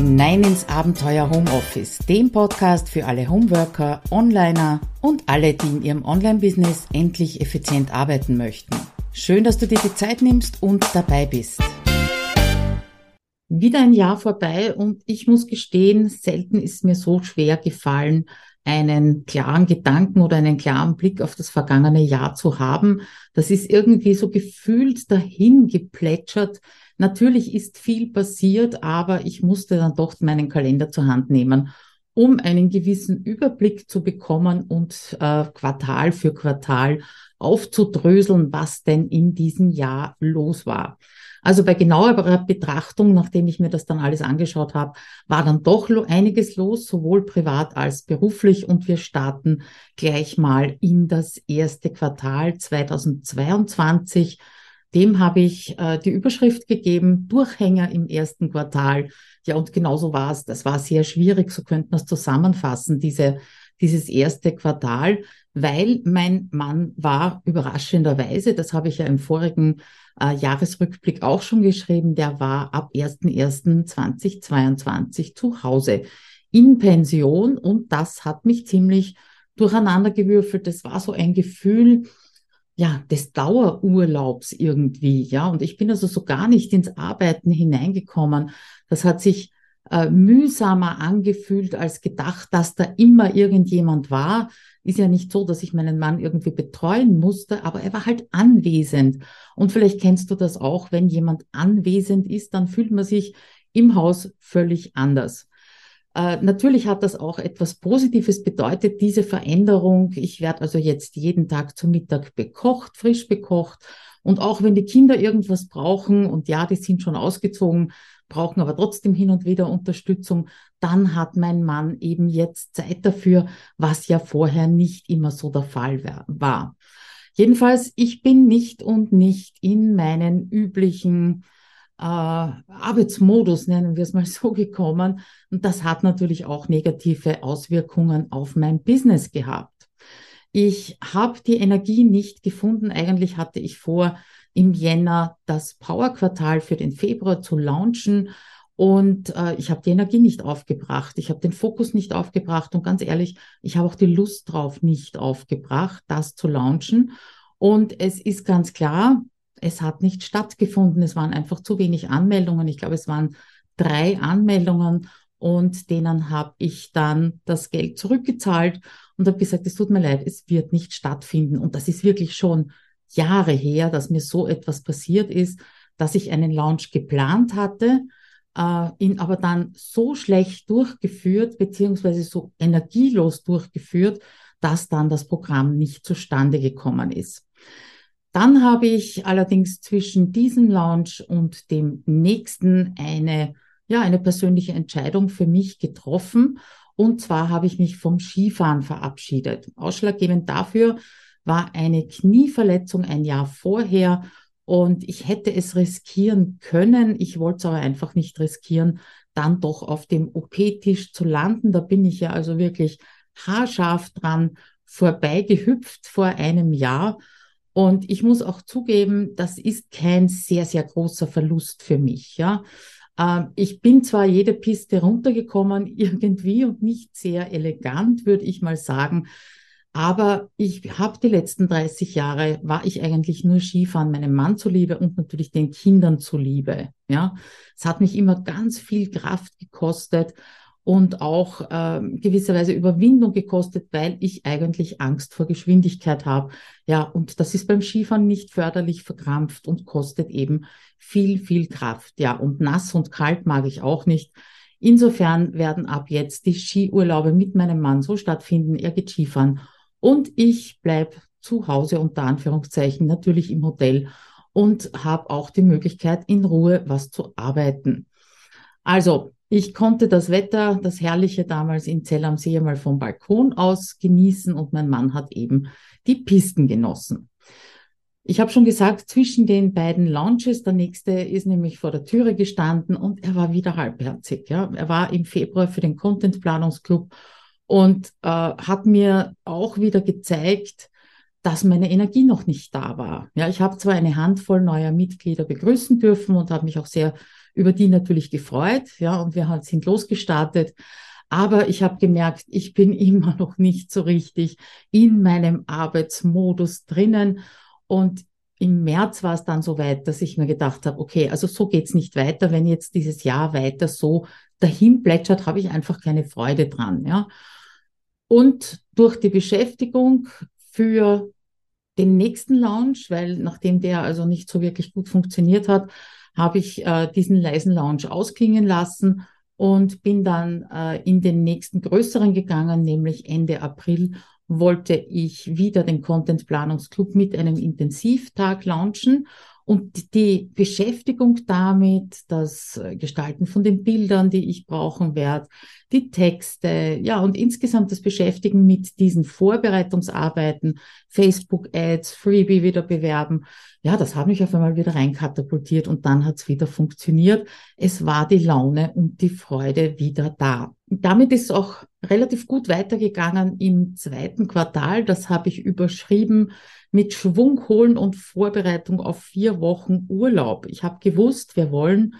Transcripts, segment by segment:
hinein ins Abenteuer Homeoffice, dem Podcast für alle Homeworker, Onliner und alle, die in ihrem Online-Business endlich effizient arbeiten möchten. Schön, dass du dir die Zeit nimmst und dabei bist. Wieder ein Jahr vorbei und ich muss gestehen, selten ist mir so schwer gefallen, einen klaren Gedanken oder einen klaren Blick auf das vergangene Jahr zu haben. Das ist irgendwie so gefühlt dahin geplätschert. Natürlich ist viel passiert, aber ich musste dann doch meinen Kalender zur Hand nehmen, um einen gewissen Überblick zu bekommen und äh, Quartal für Quartal aufzudröseln, was denn in diesem Jahr los war. Also bei genauerer Betrachtung, nachdem ich mir das dann alles angeschaut habe, war dann doch einiges los, sowohl privat als beruflich. Und wir starten gleich mal in das erste Quartal 2022. Dem habe ich äh, die Überschrift gegeben, Durchhänger im ersten Quartal. Ja, und genauso war es. Das war sehr schwierig, so könnte man es zusammenfassen, diese, dieses erste Quartal, weil mein Mann war überraschenderweise, das habe ich ja im vorigen äh, Jahresrückblick auch schon geschrieben, der war ab 1.1.2022 zu Hause in Pension und das hat mich ziemlich durcheinandergewürfelt. Das war so ein Gefühl, ja, des Dauerurlaubs irgendwie, ja. Und ich bin also so gar nicht ins Arbeiten hineingekommen. Das hat sich äh, mühsamer angefühlt als gedacht, dass da immer irgendjemand war. Ist ja nicht so, dass ich meinen Mann irgendwie betreuen musste, aber er war halt anwesend. Und vielleicht kennst du das auch, wenn jemand anwesend ist, dann fühlt man sich im Haus völlig anders. Äh, natürlich hat das auch etwas Positives bedeutet, diese Veränderung. Ich werde also jetzt jeden Tag zum Mittag bekocht, frisch bekocht. Und auch wenn die Kinder irgendwas brauchen, und ja, die sind schon ausgezogen, brauchen aber trotzdem hin und wieder Unterstützung, dann hat mein Mann eben jetzt Zeit dafür, was ja vorher nicht immer so der Fall war. Jedenfalls, ich bin nicht und nicht in meinen üblichen Arbeitsmodus, nennen wir es mal so, gekommen. Und das hat natürlich auch negative Auswirkungen auf mein Business gehabt. Ich habe die Energie nicht gefunden. Eigentlich hatte ich vor, im Jänner das Power-Quartal für den Februar zu launchen. Und äh, ich habe die Energie nicht aufgebracht, ich habe den Fokus nicht aufgebracht und ganz ehrlich, ich habe auch die Lust drauf nicht aufgebracht, das zu launchen. Und es ist ganz klar, es hat nicht stattgefunden. Es waren einfach zu wenig Anmeldungen. Ich glaube, es waren drei Anmeldungen und denen habe ich dann das Geld zurückgezahlt und habe gesagt, es tut mir leid, es wird nicht stattfinden. Und das ist wirklich schon Jahre her, dass mir so etwas passiert ist, dass ich einen Launch geplant hatte, äh, ihn aber dann so schlecht durchgeführt, beziehungsweise so energielos durchgeführt, dass dann das Programm nicht zustande gekommen ist. Dann habe ich allerdings zwischen diesem Launch und dem nächsten eine, ja, eine persönliche Entscheidung für mich getroffen. Und zwar habe ich mich vom Skifahren verabschiedet. Ausschlaggebend dafür war eine Knieverletzung ein Jahr vorher und ich hätte es riskieren können. Ich wollte es aber einfach nicht riskieren, dann doch auf dem OP-Tisch zu landen. Da bin ich ja also wirklich haarscharf dran vorbeigehüpft vor einem Jahr. Und ich muss auch zugeben, das ist kein sehr, sehr großer Verlust für mich. Ja. Ähm, ich bin zwar jede Piste runtergekommen, irgendwie und nicht sehr elegant, würde ich mal sagen. Aber ich habe die letzten 30 Jahre, war ich eigentlich nur Skifahren meinem Mann zuliebe und natürlich den Kindern zuliebe. Ja, es hat mich immer ganz viel Kraft gekostet und auch äh, gewisserweise Überwindung gekostet, weil ich eigentlich Angst vor Geschwindigkeit habe. Ja, und das ist beim Skifahren nicht förderlich verkrampft und kostet eben viel, viel Kraft. Ja, und nass und kalt mag ich auch nicht. Insofern werden ab jetzt die Skiurlaube mit meinem Mann so stattfinden. Er geht Skifahren und ich bleibe zu Hause unter Anführungszeichen natürlich im Hotel und habe auch die Möglichkeit, in Ruhe was zu arbeiten. Also, ich konnte das Wetter, das Herrliche damals in Zell am See mal vom Balkon aus genießen und mein Mann hat eben die Pisten genossen. Ich habe schon gesagt, zwischen den beiden Launches, der nächste ist nämlich vor der Türe gestanden und er war wieder halbherzig. Ja. Er war im Februar für den Content Planungsclub und äh, hat mir auch wieder gezeigt, dass meine Energie noch nicht da war. Ja, ich habe zwar eine Handvoll neuer Mitglieder begrüßen dürfen und habe mich auch sehr über die natürlich gefreut, ja, und wir halt sind losgestartet. Aber ich habe gemerkt, ich bin immer noch nicht so richtig in meinem Arbeitsmodus drinnen. Und im März war es dann so weit, dass ich mir gedacht habe, okay, also so geht's nicht weiter. Wenn jetzt dieses Jahr weiter so dahin plätschert, habe ich einfach keine Freude dran. Ja. Und durch die Beschäftigung für den nächsten Launch, weil nachdem der also nicht so wirklich gut funktioniert hat, habe ich äh, diesen leisen Launch ausklingen lassen und bin dann äh, in den nächsten größeren gegangen, nämlich Ende April wollte ich wieder den Content Planungsclub mit einem Intensivtag launchen und die Beschäftigung damit, das Gestalten von den Bildern, die ich brauchen werde, die Texte, ja, und insgesamt das Beschäftigen mit diesen Vorbereitungsarbeiten, Facebook-Ads, Freebie wieder bewerben, ja, das hat mich auf einmal wieder reinkatapultiert und dann hat es wieder funktioniert. Es war die Laune und die Freude wieder da. Damit ist auch relativ gut weitergegangen im zweiten Quartal. Das habe ich überschrieben mit Schwung holen und Vorbereitung auf vier Wochen Urlaub. Ich habe gewusst, wir wollen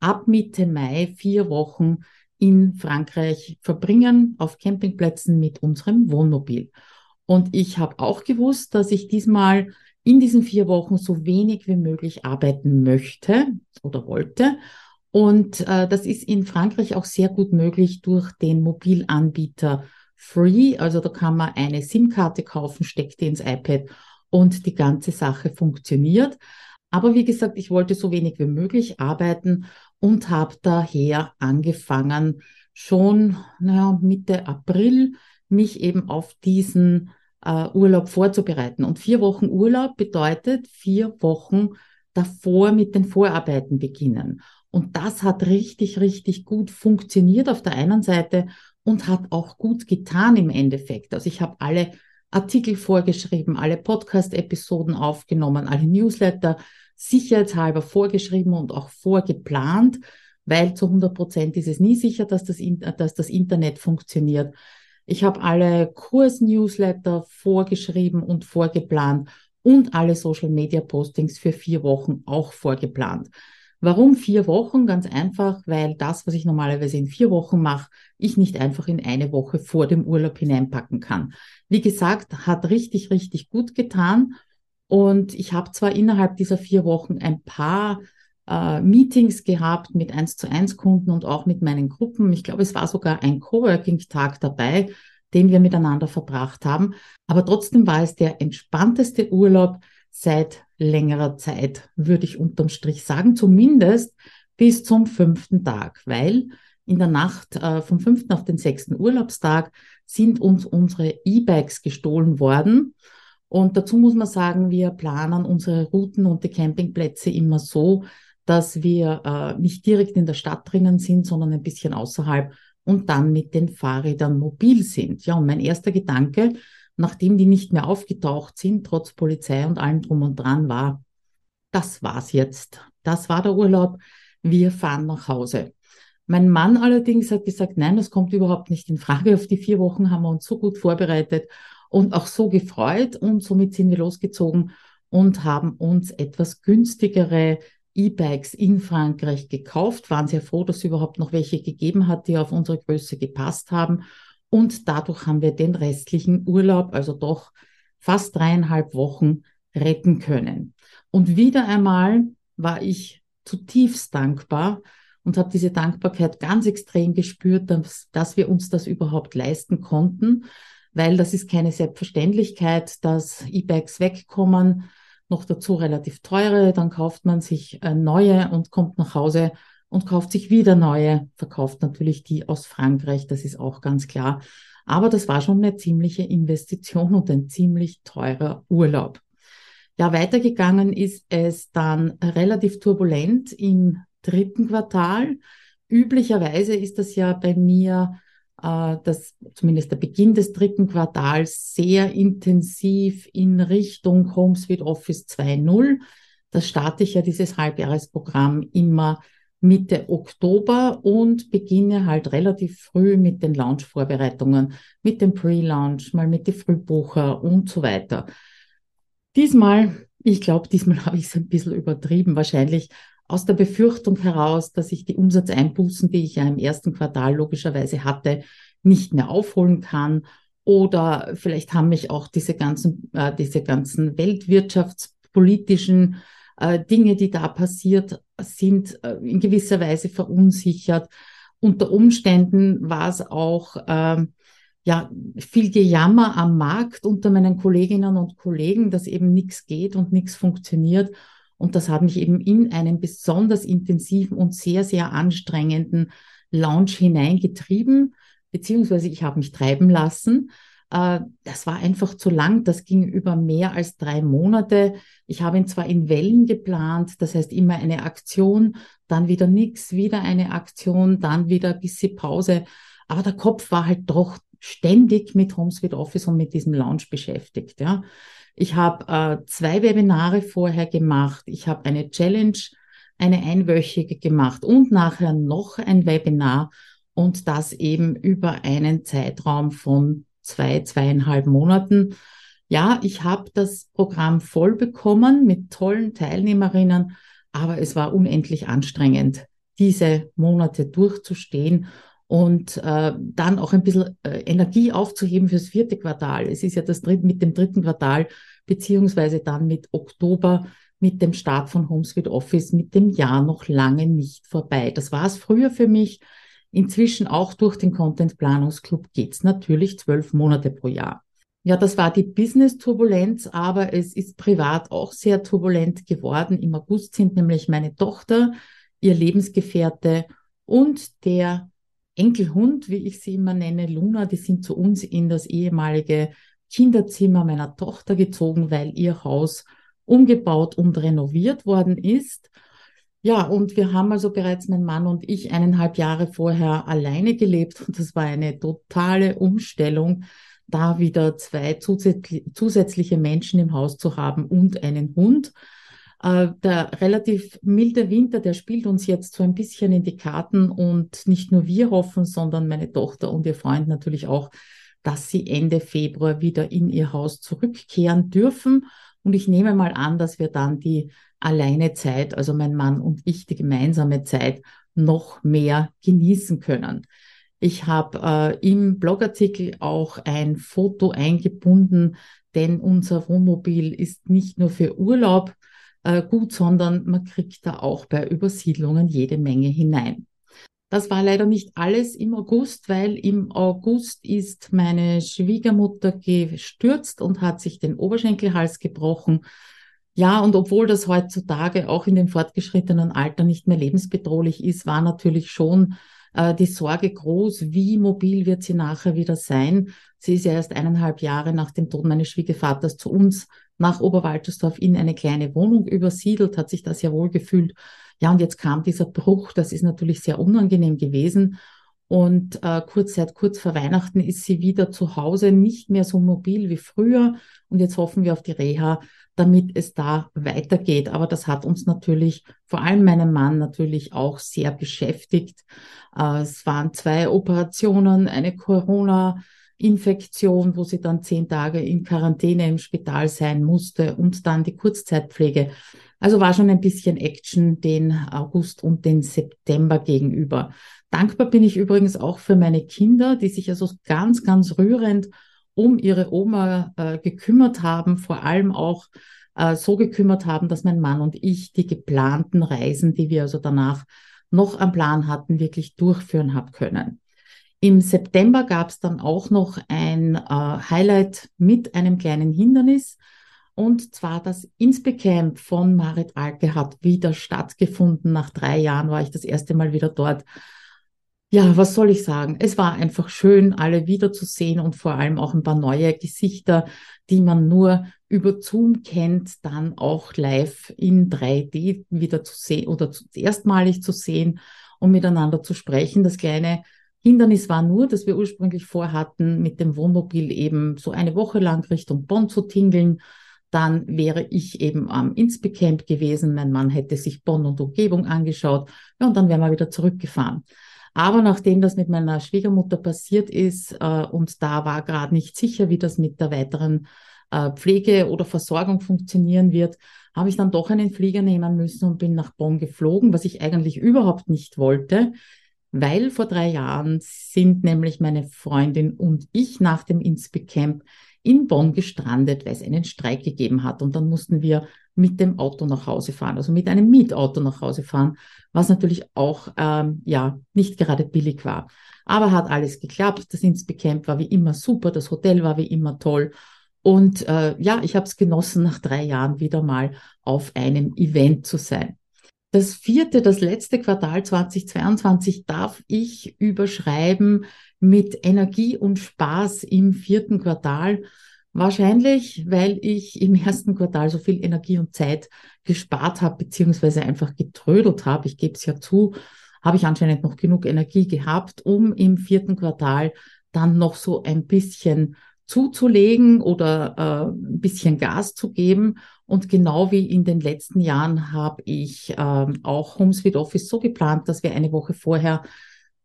ab Mitte Mai vier Wochen in Frankreich verbringen, auf Campingplätzen mit unserem Wohnmobil. Und ich habe auch gewusst, dass ich diesmal in diesen vier Wochen so wenig wie möglich arbeiten möchte oder wollte. Und äh, das ist in Frankreich auch sehr gut möglich durch den Mobilanbieter Free. Also da kann man eine SIM-Karte kaufen, steckt die ins iPad und die ganze Sache funktioniert. Aber wie gesagt, ich wollte so wenig wie möglich arbeiten und habe daher angefangen, schon naja, Mitte April mich eben auf diesen äh, Urlaub vorzubereiten. Und vier Wochen Urlaub bedeutet vier Wochen davor mit den Vorarbeiten beginnen. Und das hat richtig, richtig gut funktioniert auf der einen Seite und hat auch gut getan im Endeffekt. Also ich habe alle Artikel vorgeschrieben, alle Podcast-Episoden aufgenommen, alle Newsletter sicherheitshalber vorgeschrieben und auch vorgeplant, weil zu 100 Prozent ist es nie sicher, dass das, dass das Internet funktioniert. Ich habe alle Kurs-Newsletter vorgeschrieben und vorgeplant und alle Social-Media-Postings für vier Wochen auch vorgeplant. Warum vier Wochen? Ganz einfach, weil das, was ich normalerweise in vier Wochen mache, ich nicht einfach in eine Woche vor dem Urlaub hineinpacken kann. Wie gesagt, hat richtig, richtig gut getan. Und ich habe zwar innerhalb dieser vier Wochen ein paar äh, Meetings gehabt mit eins zu eins Kunden und auch mit meinen Gruppen. Ich glaube, es war sogar ein Coworking-Tag dabei, den wir miteinander verbracht haben. Aber trotzdem war es der entspannteste Urlaub seit längerer Zeit, würde ich unterm Strich sagen, zumindest bis zum fünften Tag, weil in der Nacht äh, vom fünften auf den sechsten Urlaubstag sind uns unsere E-Bikes gestohlen worden. Und dazu muss man sagen, wir planen unsere Routen und die Campingplätze immer so, dass wir äh, nicht direkt in der Stadt drinnen sind, sondern ein bisschen außerhalb und dann mit den Fahrrädern mobil sind. Ja, und mein erster Gedanke nachdem die nicht mehr aufgetaucht sind, trotz Polizei und allem drum und dran war, das war's jetzt. Das war der Urlaub. Wir fahren nach Hause. Mein Mann allerdings hat gesagt, nein, das kommt überhaupt nicht in Frage. Auf die vier Wochen haben wir uns so gut vorbereitet und auch so gefreut und somit sind wir losgezogen und haben uns etwas günstigere E-Bikes in Frankreich gekauft, waren sehr froh, dass es überhaupt noch welche gegeben hat, die auf unsere Größe gepasst haben und dadurch haben wir den restlichen Urlaub, also doch fast dreieinhalb Wochen, retten können. Und wieder einmal war ich zutiefst dankbar und habe diese Dankbarkeit ganz extrem gespürt, dass, dass wir uns das überhaupt leisten konnten, weil das ist keine Selbstverständlichkeit, dass E-Bikes wegkommen, noch dazu relativ teure, dann kauft man sich äh, neue und kommt nach Hause und kauft sich wieder neue, verkauft natürlich die aus Frankreich, das ist auch ganz klar. Aber das war schon eine ziemliche Investition und ein ziemlich teurer Urlaub. Ja, weitergegangen ist es dann relativ turbulent im dritten Quartal. Üblicherweise ist das ja bei mir, äh, das, zumindest der Beginn des dritten Quartals, sehr intensiv in Richtung Home Suite Office 2.0. Das starte ich ja dieses Halbjahresprogramm immer Mitte Oktober und beginne halt relativ früh mit den Launch-Vorbereitungen, mit dem Pre-Launch, mal mit den Frühbucher und so weiter. Diesmal, ich glaube, diesmal habe ich es ein bisschen übertrieben. Wahrscheinlich aus der Befürchtung heraus, dass ich die Umsatzeinbußen, die ich ja im ersten Quartal logischerweise hatte, nicht mehr aufholen kann. Oder vielleicht haben mich auch diese ganzen, äh, diese ganzen weltwirtschaftspolitischen äh, Dinge, die da passiert sind, äh, in gewisser Weise verunsichert. Unter Umständen war es auch äh, ja viel Gejammer am Markt unter meinen Kolleginnen und Kollegen, dass eben nichts geht und nichts funktioniert. Und das hat mich eben in einen besonders intensiven und sehr, sehr anstrengenden Launch hineingetrieben, beziehungsweise ich habe mich treiben lassen. Äh, das war einfach zu lang. Das ging über mehr als drei Monate. Ich habe ihn zwar in Wellen geplant, das heißt immer eine Aktion, dann wieder nichts, wieder eine Aktion, dann wieder ein bisschen Pause. Aber der Kopf war halt doch ständig mit HomeSuite Office und mit diesem Launch beschäftigt. Ja. Ich habe äh, zwei Webinare vorher gemacht. Ich habe eine Challenge, eine einwöchige gemacht und nachher noch ein Webinar und das eben über einen Zeitraum von zwei, zweieinhalb Monaten. Ja, ich habe das Programm voll bekommen mit tollen Teilnehmerinnen, aber es war unendlich anstrengend, diese Monate durchzustehen und äh, dann auch ein bisschen äh, Energie aufzuheben fürs vierte Quartal. Es ist ja das dritte, mit dem dritten Quartal, beziehungsweise dann mit Oktober, mit dem Start von HomeSuite Office, mit dem Jahr noch lange nicht vorbei. Das war es früher für mich. Inzwischen auch durch den Content Planungsclub geht's natürlich zwölf Monate pro Jahr. Ja, das war die Business-Turbulenz, aber es ist privat auch sehr turbulent geworden. Im August sind nämlich meine Tochter, ihr Lebensgefährte und der Enkelhund, wie ich sie immer nenne, Luna, die sind zu uns in das ehemalige Kinderzimmer meiner Tochter gezogen, weil ihr Haus umgebaut und renoviert worden ist. Ja, und wir haben also bereits, mein Mann und ich, eineinhalb Jahre vorher alleine gelebt und das war eine totale Umstellung, da wieder zwei zusätzliche Menschen im Haus zu haben und einen Hund. Äh, der relativ milde Winter, der spielt uns jetzt so ein bisschen in die Karten und nicht nur wir hoffen, sondern meine Tochter und ihr Freund natürlich auch, dass sie Ende Februar wieder in ihr Haus zurückkehren dürfen. Und ich nehme mal an, dass wir dann die alleine Zeit, also mein Mann und ich, die gemeinsame Zeit noch mehr genießen können. Ich habe äh, im Blogartikel auch ein Foto eingebunden, denn unser Wohnmobil ist nicht nur für Urlaub äh, gut, sondern man kriegt da auch bei Übersiedlungen jede Menge hinein. Das war leider nicht alles im August, weil im August ist meine Schwiegermutter gestürzt und hat sich den Oberschenkelhals gebrochen. Ja, und obwohl das heutzutage auch in dem fortgeschrittenen Alter nicht mehr lebensbedrohlich ist, war natürlich schon äh, die Sorge groß, wie mobil wird sie nachher wieder sein. Sie ist ja erst eineinhalb Jahre nach dem Tod meines Schwiegervaters zu uns nach Oberwaltersdorf in eine kleine Wohnung übersiedelt, hat sich das ja wohl gefühlt. Ja, und jetzt kam dieser Bruch, das ist natürlich sehr unangenehm gewesen. Und äh, kurz seit kurz vor Weihnachten ist sie wieder zu Hause, nicht mehr so mobil wie früher. Und jetzt hoffen wir auf die Reha, damit es da weitergeht. Aber das hat uns natürlich, vor allem meinen Mann natürlich auch sehr beschäftigt. Äh, es waren zwei Operationen, eine Corona- Infektion, wo sie dann zehn Tage in Quarantäne im Spital sein musste und dann die Kurzzeitpflege. Also war schon ein bisschen Action den August und den September gegenüber. Dankbar bin ich übrigens auch für meine Kinder, die sich also ganz, ganz rührend um ihre Oma äh, gekümmert haben, vor allem auch äh, so gekümmert haben, dass mein Mann und ich die geplanten Reisen, die wir also danach noch am Plan hatten, wirklich durchführen haben können. Im September gab es dann auch noch ein äh, Highlight mit einem kleinen Hindernis. Und zwar das Inspecamp von Marit Alke hat wieder stattgefunden. Nach drei Jahren war ich das erste Mal wieder dort. Ja, was soll ich sagen? Es war einfach schön, alle wiederzusehen und vor allem auch ein paar neue Gesichter, die man nur über Zoom kennt, dann auch live in 3D wieder zu sehen oder erstmalig zu sehen und miteinander zu sprechen. Das kleine Hindernis war nur, dass wir ursprünglich vorhatten, mit dem Wohnmobil eben so eine Woche lang Richtung Bonn zu tingeln. Dann wäre ich eben am Inspicamp gewesen. Mein Mann hätte sich Bonn und Umgebung angeschaut. Ja, und dann wären wir wieder zurückgefahren. Aber nachdem das mit meiner Schwiegermutter passiert ist äh, und da war gerade nicht sicher, wie das mit der weiteren äh, Pflege oder Versorgung funktionieren wird, habe ich dann doch einen Flieger nehmen müssen und bin nach Bonn geflogen, was ich eigentlich überhaupt nicht wollte, weil vor drei Jahren sind nämlich meine Freundin und ich nach dem Inspe Camp in Bonn gestrandet, weil es einen Streik gegeben hat. Und dann mussten wir mit dem Auto nach Hause fahren, also mit einem Mietauto nach Hause fahren, was natürlich auch ähm, ja nicht gerade billig war. Aber hat alles geklappt. Das Inspe Camp war wie immer super, das Hotel war wie immer toll. Und äh, ja, ich habe es genossen, nach drei Jahren wieder mal auf einem Event zu sein. Das vierte, das letzte Quartal 2022 darf ich überschreiben mit Energie und Spaß im vierten Quartal. Wahrscheinlich, weil ich im ersten Quartal so viel Energie und Zeit gespart habe, beziehungsweise einfach getrödelt habe. Ich gebe es ja zu, habe ich anscheinend noch genug Energie gehabt, um im vierten Quartal dann noch so ein bisschen zuzulegen oder äh, ein bisschen Gas zu geben. Und genau wie in den letzten Jahren habe ich ähm, auch Home Sweet Office so geplant, dass wir eine Woche vorher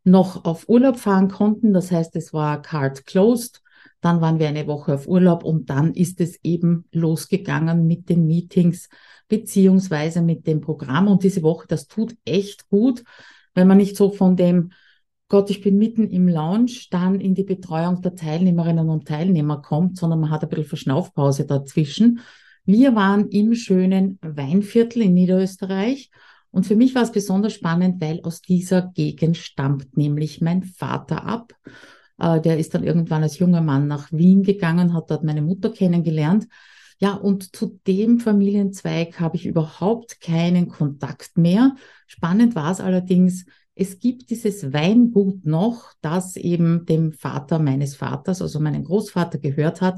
noch auf Urlaub fahren konnten. Das heißt, es war Card Closed. Dann waren wir eine Woche auf Urlaub und dann ist es eben losgegangen mit den Meetings beziehungsweise mit dem Programm. Und diese Woche, das tut echt gut, wenn man nicht so von dem Gott, ich bin mitten im Lounge, dann in die Betreuung der Teilnehmerinnen und Teilnehmer kommt, sondern man hat ein bisschen Verschnaufpause dazwischen. Wir waren im schönen Weinviertel in Niederösterreich und für mich war es besonders spannend, weil aus dieser Gegend stammt nämlich mein Vater ab. Äh, der ist dann irgendwann als junger Mann nach Wien gegangen, hat dort meine Mutter kennengelernt. Ja, und zu dem Familienzweig habe ich überhaupt keinen Kontakt mehr. Spannend war es allerdings, es gibt dieses Weingut noch, das eben dem Vater meines Vaters, also meinen Großvater gehört hat.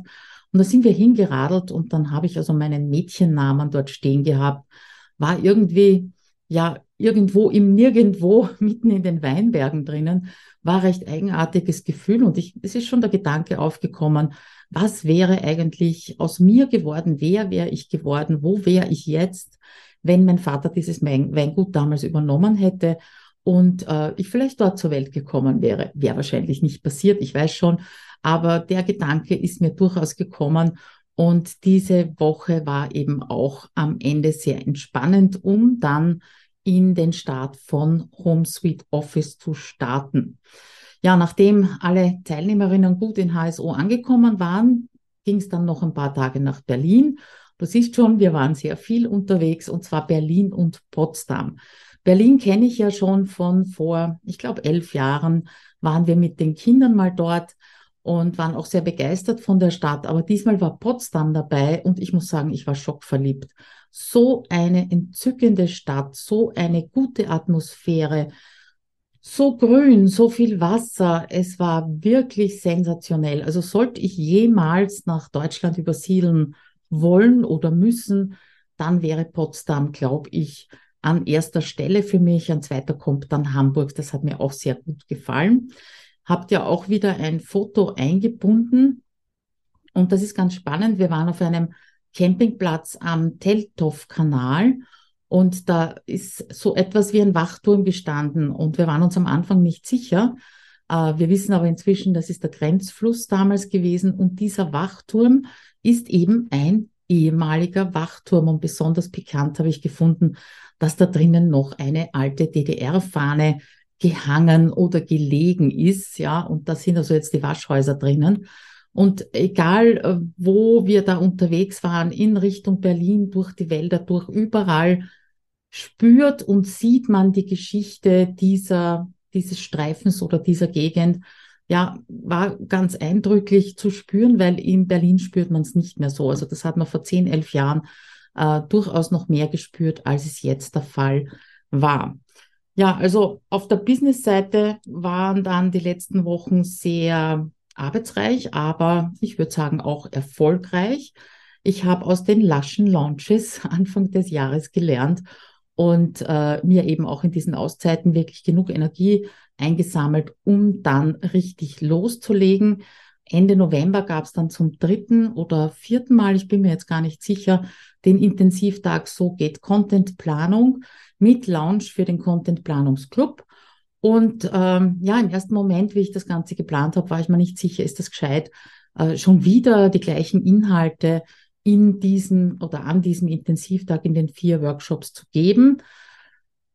Und da sind wir hingeradelt und dann habe ich also meinen Mädchennamen dort stehen gehabt. War irgendwie, ja, irgendwo im Nirgendwo, mitten in den Weinbergen drinnen, war recht eigenartiges Gefühl und ich, es ist schon der Gedanke aufgekommen, was wäre eigentlich aus mir geworden? Wer wäre ich geworden? Wo wäre ich jetzt, wenn mein Vater dieses Weingut damals übernommen hätte? und äh, ich vielleicht dort zur Welt gekommen wäre. Wäre wahrscheinlich nicht passiert, ich weiß schon, aber der Gedanke ist mir durchaus gekommen und diese Woche war eben auch am Ende sehr entspannend, um dann in den Start von Home Suite Office zu starten. Ja, nachdem alle Teilnehmerinnen gut in HSO angekommen waren, ging es dann noch ein paar Tage nach Berlin. Du siehst schon, wir waren sehr viel unterwegs und zwar Berlin und Potsdam. Berlin kenne ich ja schon von vor, ich glaube, elf Jahren waren wir mit den Kindern mal dort und waren auch sehr begeistert von der Stadt. Aber diesmal war Potsdam dabei und ich muss sagen, ich war schockverliebt. So eine entzückende Stadt, so eine gute Atmosphäre, so grün, so viel Wasser. Es war wirklich sensationell. Also sollte ich jemals nach Deutschland übersiedeln wollen oder müssen, dann wäre Potsdam, glaube ich, an erster Stelle für mich. An zweiter kommt dann Hamburg. Das hat mir auch sehr gut gefallen. Habt ja auch wieder ein Foto eingebunden. Und das ist ganz spannend. Wir waren auf einem Campingplatz am Teltow-Kanal. Und da ist so etwas wie ein Wachturm gestanden. Und wir waren uns am Anfang nicht sicher. Äh, wir wissen aber inzwischen, das ist der Grenzfluss damals gewesen. Und dieser Wachturm ist eben ein ehemaliger Wachturm. Und besonders pikant habe ich gefunden, dass da drinnen noch eine alte DDR-Fahne gehangen oder gelegen ist, ja, und da sind also jetzt die Waschhäuser drinnen. Und egal, äh, wo wir da unterwegs waren, in Richtung Berlin, durch die Wälder, durch überall, spürt und sieht man die Geschichte dieser, dieses Streifens oder dieser Gegend. Ja, war ganz eindrücklich zu spüren, weil in Berlin spürt man es nicht mehr so. Also das hat man vor zehn, elf Jahren äh, durchaus noch mehr gespürt, als es jetzt der Fall war. Ja, also auf der Business-Seite waren dann die letzten Wochen sehr arbeitsreich, aber ich würde sagen auch erfolgreich. Ich habe aus den laschen Launches Anfang des Jahres gelernt und äh, mir eben auch in diesen Auszeiten wirklich genug Energie eingesammelt, um dann richtig loszulegen. Ende November gab es dann zum dritten oder vierten Mal, ich bin mir jetzt gar nicht sicher, den Intensivtag So geht Content Planung mit Launch für den Content Planungsclub. Und ähm, ja, im ersten Moment, wie ich das Ganze geplant habe, war ich mir nicht sicher, ist das gescheit, äh, schon wieder die gleichen Inhalte in diesem oder an diesem Intensivtag in den vier Workshops zu geben.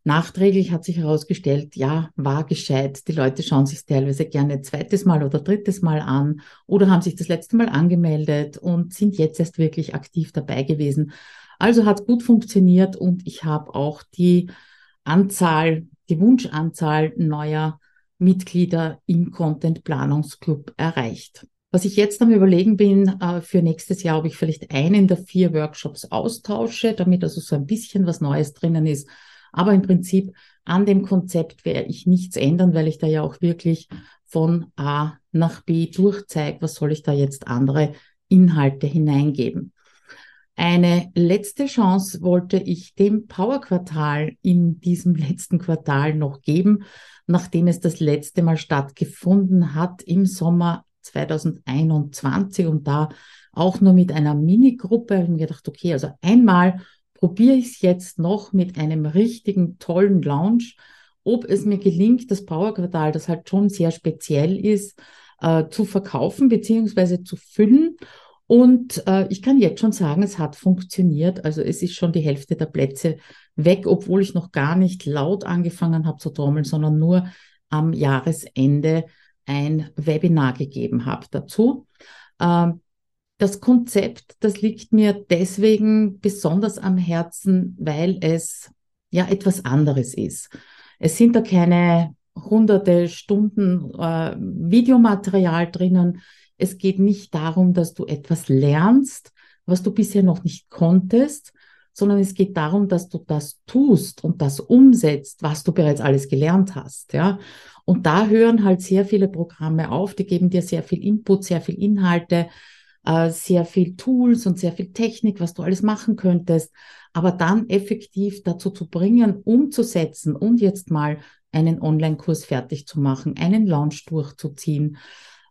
Nachträglich hat sich herausgestellt, ja, war gescheit. Die Leute schauen sich teilweise gerne zweites Mal oder drittes Mal an oder haben sich das letzte Mal angemeldet und sind jetzt erst wirklich aktiv dabei gewesen. Also hat gut funktioniert und ich habe auch die Anzahl, die Wunschanzahl neuer Mitglieder im Content Planungsclub erreicht. Was ich jetzt am Überlegen bin, äh, für nächstes Jahr, ob ich vielleicht einen der vier Workshops austausche, damit also so ein bisschen was Neues drinnen ist aber im Prinzip an dem Konzept werde ich nichts ändern, weil ich da ja auch wirklich von A nach B durchzeige, was soll ich da jetzt andere Inhalte hineingeben. Eine letzte Chance wollte ich dem Power Quartal in diesem letzten Quartal noch geben, nachdem es das letzte Mal stattgefunden hat im Sommer 2021 und da auch nur mit einer Minigruppe. Ich habe gedacht, okay, also einmal probiere ich es jetzt noch mit einem richtigen, tollen Launch, ob es mir gelingt, das Powerquartal, das halt schon sehr speziell ist, äh, zu verkaufen bzw. zu füllen. Und äh, ich kann jetzt schon sagen, es hat funktioniert. Also es ist schon die Hälfte der Plätze weg, obwohl ich noch gar nicht laut angefangen habe zu trommeln, sondern nur am Jahresende ein Webinar gegeben habe dazu. Ähm, das Konzept, das liegt mir deswegen besonders am Herzen, weil es ja etwas anderes ist. Es sind da keine hunderte Stunden äh, Videomaterial drinnen. Es geht nicht darum, dass du etwas lernst, was du bisher noch nicht konntest, sondern es geht darum, dass du das tust und das umsetzt, was du bereits alles gelernt hast, ja. Und da hören halt sehr viele Programme auf, die geben dir sehr viel Input, sehr viel Inhalte, äh, sehr viel Tools und sehr viel Technik, was du alles machen könntest, aber dann effektiv dazu zu bringen, umzusetzen und jetzt mal einen Online-Kurs fertig zu machen, einen Launch durchzuziehen,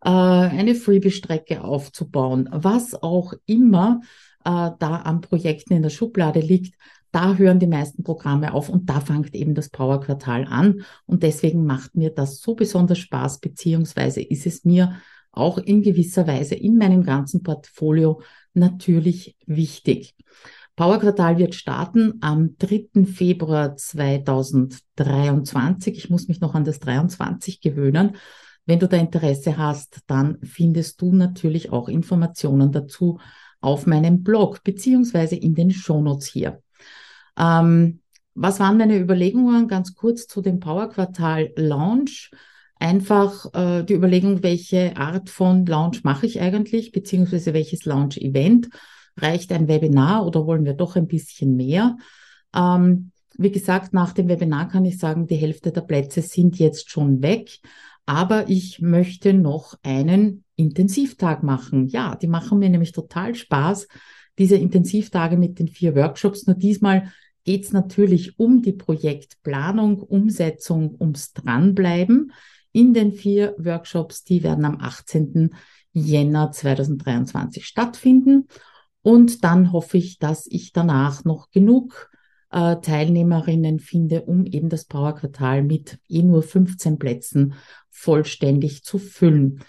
äh, eine Freebie-Strecke aufzubauen, was auch immer äh, da an Projekten in der Schublade liegt, da hören die meisten Programme auf und da fängt eben das Power Quartal an. Und deswegen macht mir das so besonders Spaß, beziehungsweise ist es mir auch in gewisser Weise in meinem ganzen Portfolio natürlich wichtig. Power Quartal wird starten am 3. Februar 2023. Ich muss mich noch an das 23 gewöhnen. Wenn du da Interesse hast, dann findest du natürlich auch Informationen dazu auf meinem Blog beziehungsweise in den Shownotes hier. Ähm, was waren meine Überlegungen ganz kurz zu dem Power Quartal Launch? Einfach äh, die Überlegung, welche Art von Launch mache ich eigentlich, beziehungsweise welches Launch-Event. Reicht ein Webinar oder wollen wir doch ein bisschen mehr? Ähm, wie gesagt, nach dem Webinar kann ich sagen, die Hälfte der Plätze sind jetzt schon weg. Aber ich möchte noch einen Intensivtag machen. Ja, die machen mir nämlich total Spaß, diese Intensivtage mit den vier Workshops. Nur diesmal geht es natürlich um die Projektplanung, Umsetzung, ums Dranbleiben in den vier Workshops. Die werden am 18. Jänner 2023 stattfinden. Und dann hoffe ich, dass ich danach noch genug äh, Teilnehmerinnen finde, um eben das Power-Quartal mit eh nur 15 Plätzen vollständig zu füllen.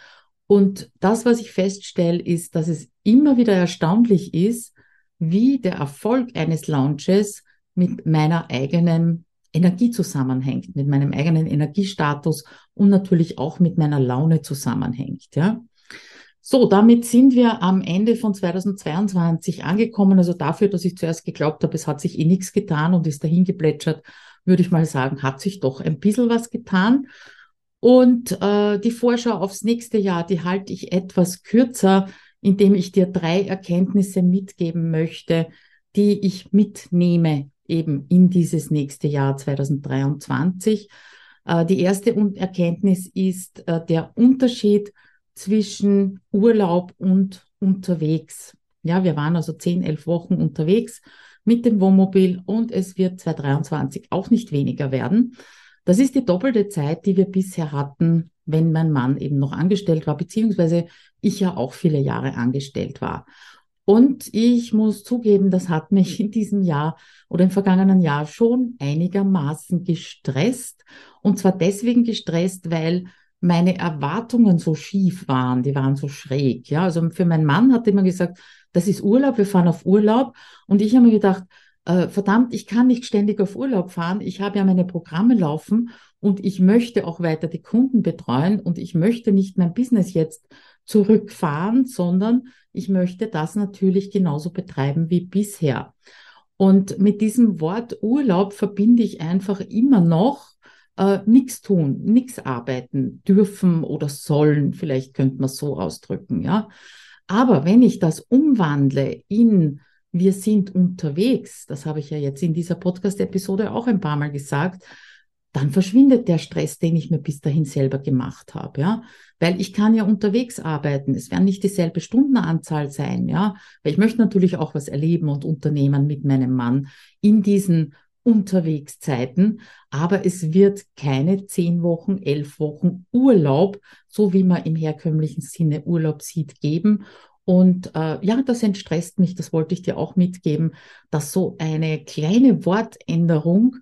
Und das, was ich feststelle, ist, dass es immer wieder erstaunlich ist, wie der Erfolg eines Launches mit meiner eigenen Energie zusammenhängt, mit meinem eigenen Energiestatus und natürlich auch mit meiner Laune zusammenhängt. Ja. So, damit sind wir am Ende von 2022 angekommen. Also dafür, dass ich zuerst geglaubt habe, es hat sich eh nichts getan und ist dahin geplätschert, würde ich mal sagen, hat sich doch ein bisschen was getan. Und äh, die Vorschau aufs nächste Jahr, die halte ich etwas kürzer, indem ich dir drei Erkenntnisse mitgeben möchte, die ich mitnehme eben in dieses nächste Jahr 2023. Äh, die erste Erkenntnis ist äh, der Unterschied zwischen Urlaub und unterwegs. Ja, wir waren also zehn, elf Wochen unterwegs mit dem Wohnmobil und es wird 2023 auch nicht weniger werden. Das ist die doppelte Zeit, die wir bisher hatten, wenn mein Mann eben noch angestellt war, beziehungsweise ich ja auch viele Jahre angestellt war. Und ich muss zugeben, das hat mich in diesem Jahr oder im vergangenen Jahr schon einigermaßen gestresst. Und zwar deswegen gestresst, weil meine Erwartungen so schief waren, die waren so schräg. Ja, also für meinen Mann hat immer gesagt, das ist Urlaub, wir fahren auf Urlaub. Und ich habe mir gedacht, äh, verdammt, ich kann nicht ständig auf Urlaub fahren. Ich habe ja meine Programme laufen und ich möchte auch weiter die Kunden betreuen und ich möchte nicht mein Business jetzt zurückfahren, sondern ich möchte das natürlich genauso betreiben wie bisher. Und mit diesem Wort Urlaub verbinde ich einfach immer noch äh, nichts tun, nichts arbeiten dürfen oder sollen, vielleicht könnte man so ausdrücken, ja. Aber wenn ich das umwandle in wir sind unterwegs, das habe ich ja jetzt in dieser Podcast-Episode auch ein paar Mal gesagt, dann verschwindet der Stress, den ich mir bis dahin selber gemacht habe, ja, weil ich kann ja unterwegs arbeiten. Es werden nicht dieselbe Stundenanzahl sein, ja, weil ich möchte natürlich auch was erleben und unternehmen mit meinem Mann in diesen Unterwegszeiten, aber es wird keine zehn Wochen, elf Wochen Urlaub, so wie man im herkömmlichen Sinne Urlaub sieht, geben. Und äh, ja, das entstresst mich, das wollte ich dir auch mitgeben, dass so eine kleine Wortänderung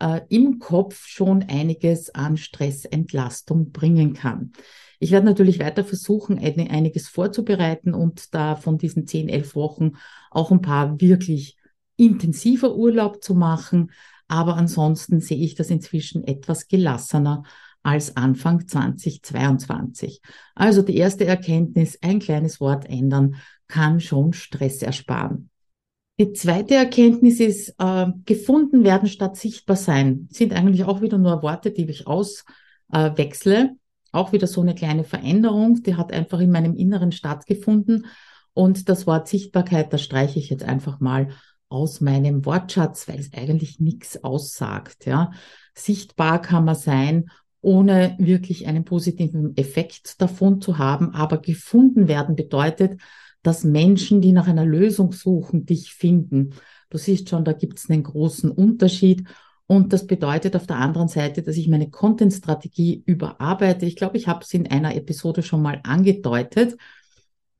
äh, im Kopf schon einiges an Stressentlastung bringen kann. Ich werde natürlich weiter versuchen, einiges vorzubereiten und da von diesen zehn, elf Wochen auch ein paar wirklich intensiver Urlaub zu machen. Aber ansonsten sehe ich das inzwischen etwas gelassener als Anfang 2022. Also die erste Erkenntnis, ein kleines Wort ändern kann schon Stress ersparen. Die zweite Erkenntnis ist, äh, gefunden werden statt sichtbar sein, sind eigentlich auch wieder nur Worte, die ich auswechsle. Äh, auch wieder so eine kleine Veränderung, die hat einfach in meinem Inneren stattgefunden. Und das Wort Sichtbarkeit, das streiche ich jetzt einfach mal aus meinem Wortschatz, weil es eigentlich nichts aussagt. Ja. Sichtbar kann man sein, ohne wirklich einen positiven Effekt davon zu haben. Aber gefunden werden bedeutet, dass Menschen, die nach einer Lösung suchen, dich finden. Du siehst schon, da gibt es einen großen Unterschied. Und das bedeutet auf der anderen Seite, dass ich meine Content-Strategie überarbeite. Ich glaube, ich habe es in einer Episode schon mal angedeutet.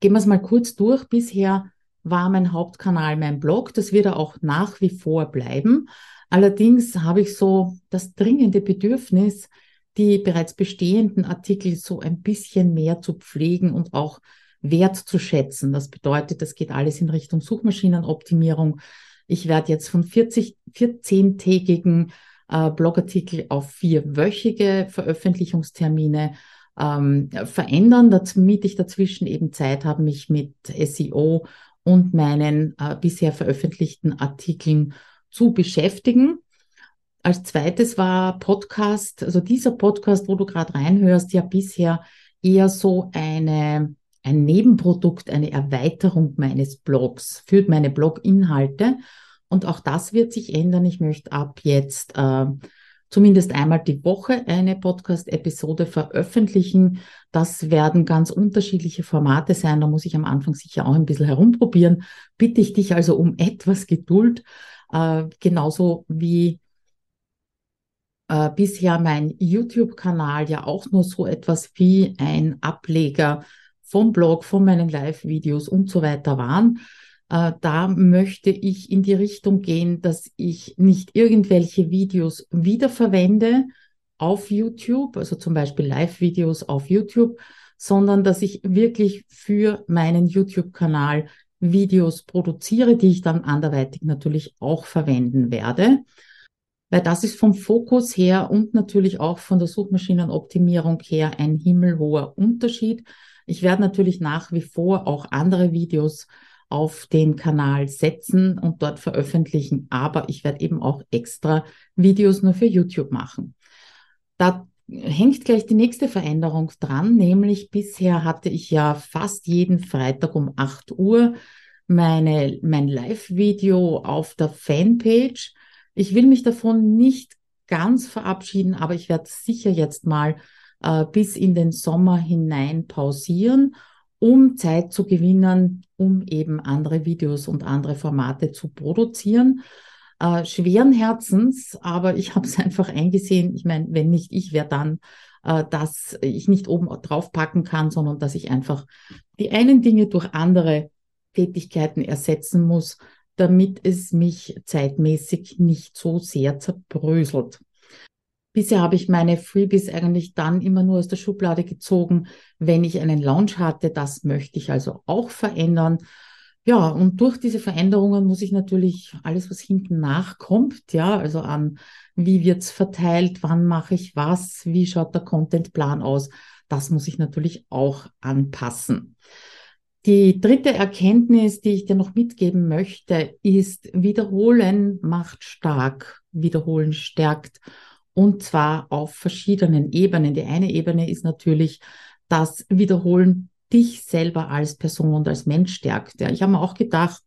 Gehen wir es mal kurz durch. Bisher war mein Hauptkanal mein Blog. Das wird er auch nach wie vor bleiben. Allerdings habe ich so das dringende Bedürfnis, die bereits bestehenden Artikel so ein bisschen mehr zu pflegen und auch wert zu schätzen. Das bedeutet, das geht alles in Richtung Suchmaschinenoptimierung. Ich werde jetzt von 40, 14-tägigen äh, Blogartikel auf vierwöchige Veröffentlichungstermine ähm, verändern, damit ich dazwischen eben Zeit habe, mich mit SEO und meinen äh, bisher veröffentlichten Artikeln zu beschäftigen. Als zweites war Podcast, also dieser Podcast, wo du gerade reinhörst, ja bisher eher so eine, ein Nebenprodukt, eine Erweiterung meines Blogs, führt meine Bloginhalte. Und auch das wird sich ändern. Ich möchte ab jetzt äh, zumindest einmal die Woche eine Podcast-Episode veröffentlichen. Das werden ganz unterschiedliche Formate sein. Da muss ich am Anfang sicher auch ein bisschen herumprobieren. Bitte ich dich also um etwas Geduld, äh, genauso wie äh, bisher mein YouTube-Kanal ja auch nur so etwas wie ein Ableger vom Blog, von meinen Live-Videos und so weiter waren. Äh, da möchte ich in die Richtung gehen, dass ich nicht irgendwelche Videos wiederverwende auf YouTube, also zum Beispiel Live-Videos auf YouTube, sondern dass ich wirklich für meinen YouTube-Kanal Videos produziere, die ich dann anderweitig natürlich auch verwenden werde. Weil das ist vom Fokus her und natürlich auch von der Suchmaschinenoptimierung her ein himmelhoher Unterschied. Ich werde natürlich nach wie vor auch andere Videos auf den Kanal setzen und dort veröffentlichen. Aber ich werde eben auch extra Videos nur für YouTube machen. Da hängt gleich die nächste Veränderung dran, nämlich bisher hatte ich ja fast jeden Freitag um 8 Uhr meine, mein Live-Video auf der Fanpage. Ich will mich davon nicht ganz verabschieden, aber ich werde sicher jetzt mal äh, bis in den Sommer hinein pausieren um Zeit zu gewinnen, um eben andere Videos und andere Formate zu produzieren. Äh, schweren Herzens, aber ich habe es einfach eingesehen. Ich meine, wenn nicht ich, wer dann, äh, dass ich nicht oben drauf packen kann, sondern dass ich einfach die einen Dinge durch andere Tätigkeiten ersetzen muss, damit es mich zeitmäßig nicht so sehr zerbröselt. Bisher habe ich meine Freebies eigentlich dann immer nur aus der Schublade gezogen, wenn ich einen Launch hatte. Das möchte ich also auch verändern. Ja, und durch diese Veränderungen muss ich natürlich alles, was hinten nachkommt, ja, also an wie wird's verteilt, wann mache ich was, wie schaut der Contentplan aus, das muss ich natürlich auch anpassen. Die dritte Erkenntnis, die ich dir noch mitgeben möchte, ist, wiederholen macht stark, wiederholen stärkt und zwar auf verschiedenen Ebenen. Die eine Ebene ist natürlich das Wiederholen dich selber als Person und als Mensch stärkt. Ja, ich habe mir auch gedacht,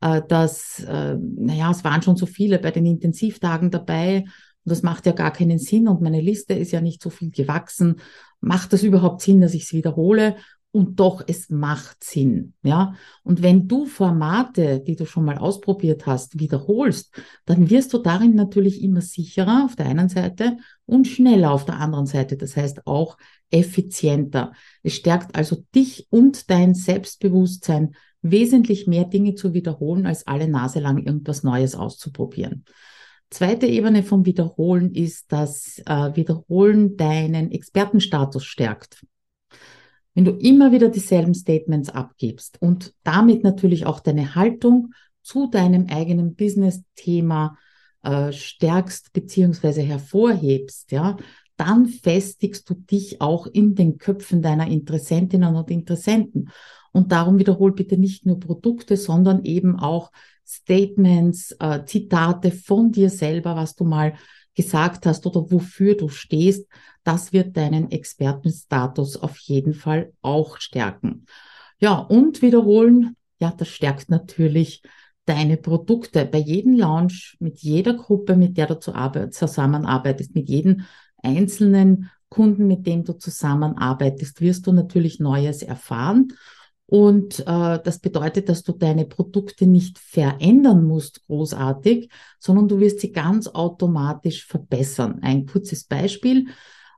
äh, dass, äh, naja, es waren schon so viele bei den Intensivtagen dabei und das macht ja gar keinen Sinn und meine Liste ist ja nicht so viel gewachsen. Macht das überhaupt Sinn, dass ich es wiederhole? Und doch, es macht Sinn, ja. Und wenn du Formate, die du schon mal ausprobiert hast, wiederholst, dann wirst du darin natürlich immer sicherer auf der einen Seite und schneller auf der anderen Seite. Das heißt auch effizienter. Es stärkt also dich und dein Selbstbewusstsein, wesentlich mehr Dinge zu wiederholen, als alle Nase lang irgendwas Neues auszuprobieren. Zweite Ebene vom Wiederholen ist, dass äh, Wiederholen deinen Expertenstatus stärkt. Wenn du immer wieder dieselben Statements abgibst und damit natürlich auch deine Haltung zu deinem eigenen Business-Thema äh, stärkst beziehungsweise hervorhebst, ja, dann festigst du dich auch in den Köpfen deiner Interessentinnen und Interessenten. Und darum wiederhol bitte nicht nur Produkte, sondern eben auch Statements, äh, Zitate von dir selber, was du mal gesagt hast oder wofür du stehst, das wird deinen Expertenstatus auf jeden Fall auch stärken. Ja, und wiederholen, ja, das stärkt natürlich deine Produkte. Bei jedem Launch, mit jeder Gruppe, mit der du zusammenarbeitest, mit jedem einzelnen Kunden, mit dem du zusammenarbeitest, wirst du natürlich Neues erfahren. Und äh, das bedeutet, dass du deine Produkte nicht verändern musst, großartig, sondern du wirst sie ganz automatisch verbessern. Ein kurzes Beispiel.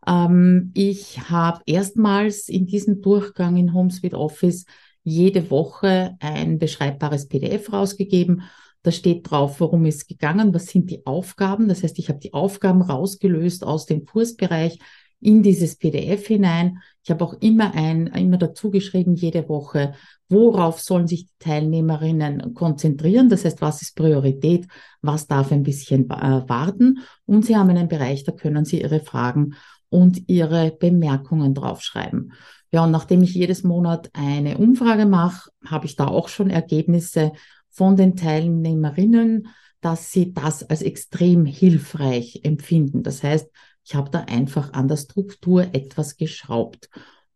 Ähm, ich habe erstmals in diesem Durchgang in HomeSuite Office jede Woche ein beschreibbares PDF rausgegeben. Da steht drauf, worum es gegangen, was sind die Aufgaben. Das heißt, ich habe die Aufgaben rausgelöst aus dem Kursbereich in dieses PDF hinein. Ich habe auch immer ein, immer dazu geschrieben, jede Woche, worauf sollen sich die Teilnehmerinnen konzentrieren. Das heißt, was ist Priorität, was darf ein bisschen äh, warten. Und Sie haben einen Bereich, da können Sie Ihre Fragen und Ihre Bemerkungen draufschreiben. Ja, und nachdem ich jedes Monat eine Umfrage mache, habe ich da auch schon Ergebnisse von den Teilnehmerinnen, dass sie das als extrem hilfreich empfinden. Das heißt, ich habe da einfach an der Struktur etwas geschraubt.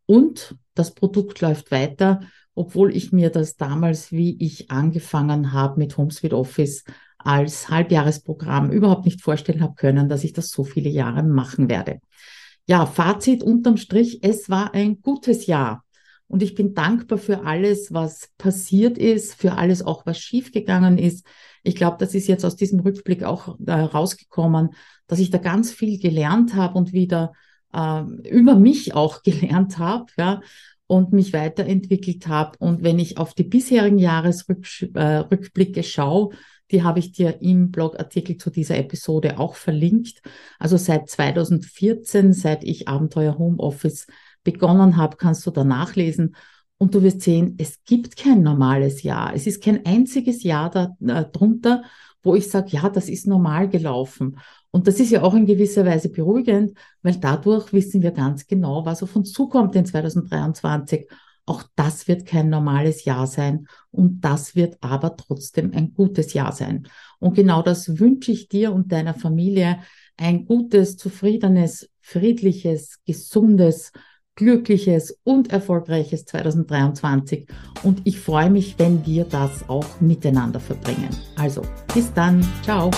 Und das Produkt läuft weiter, obwohl ich mir das damals, wie ich angefangen habe mit HomeSuite Office als Halbjahresprogramm überhaupt nicht vorstellen habe können, dass ich das so viele Jahre machen werde. Ja, Fazit unterm Strich, es war ein gutes Jahr. Und ich bin dankbar für alles, was passiert ist, für alles auch, was schiefgegangen ist. Ich glaube, das ist jetzt aus diesem Rückblick auch äh, rausgekommen, dass ich da ganz viel gelernt habe und wieder äh, über mich auch gelernt habe, ja, und mich weiterentwickelt habe. Und wenn ich auf die bisherigen Jahresrückblicke äh, schaue, die habe ich dir im Blogartikel zu dieser Episode auch verlinkt. Also seit 2014, seit ich Abenteuer Homeoffice begonnen habe, kannst du da nachlesen. Und du wirst sehen, es gibt kein normales Jahr. Es ist kein einziges Jahr darunter, äh, wo ich sage, ja, das ist normal gelaufen. Und das ist ja auch in gewisser Weise beruhigend, weil dadurch wissen wir ganz genau, was auf uns zukommt in 2023. Auch das wird kein normales Jahr sein und das wird aber trotzdem ein gutes Jahr sein. Und genau das wünsche ich dir und deiner Familie. Ein gutes, zufriedenes, friedliches, gesundes, glückliches und erfolgreiches 2023. Und ich freue mich, wenn wir das auch miteinander verbringen. Also, bis dann. Ciao.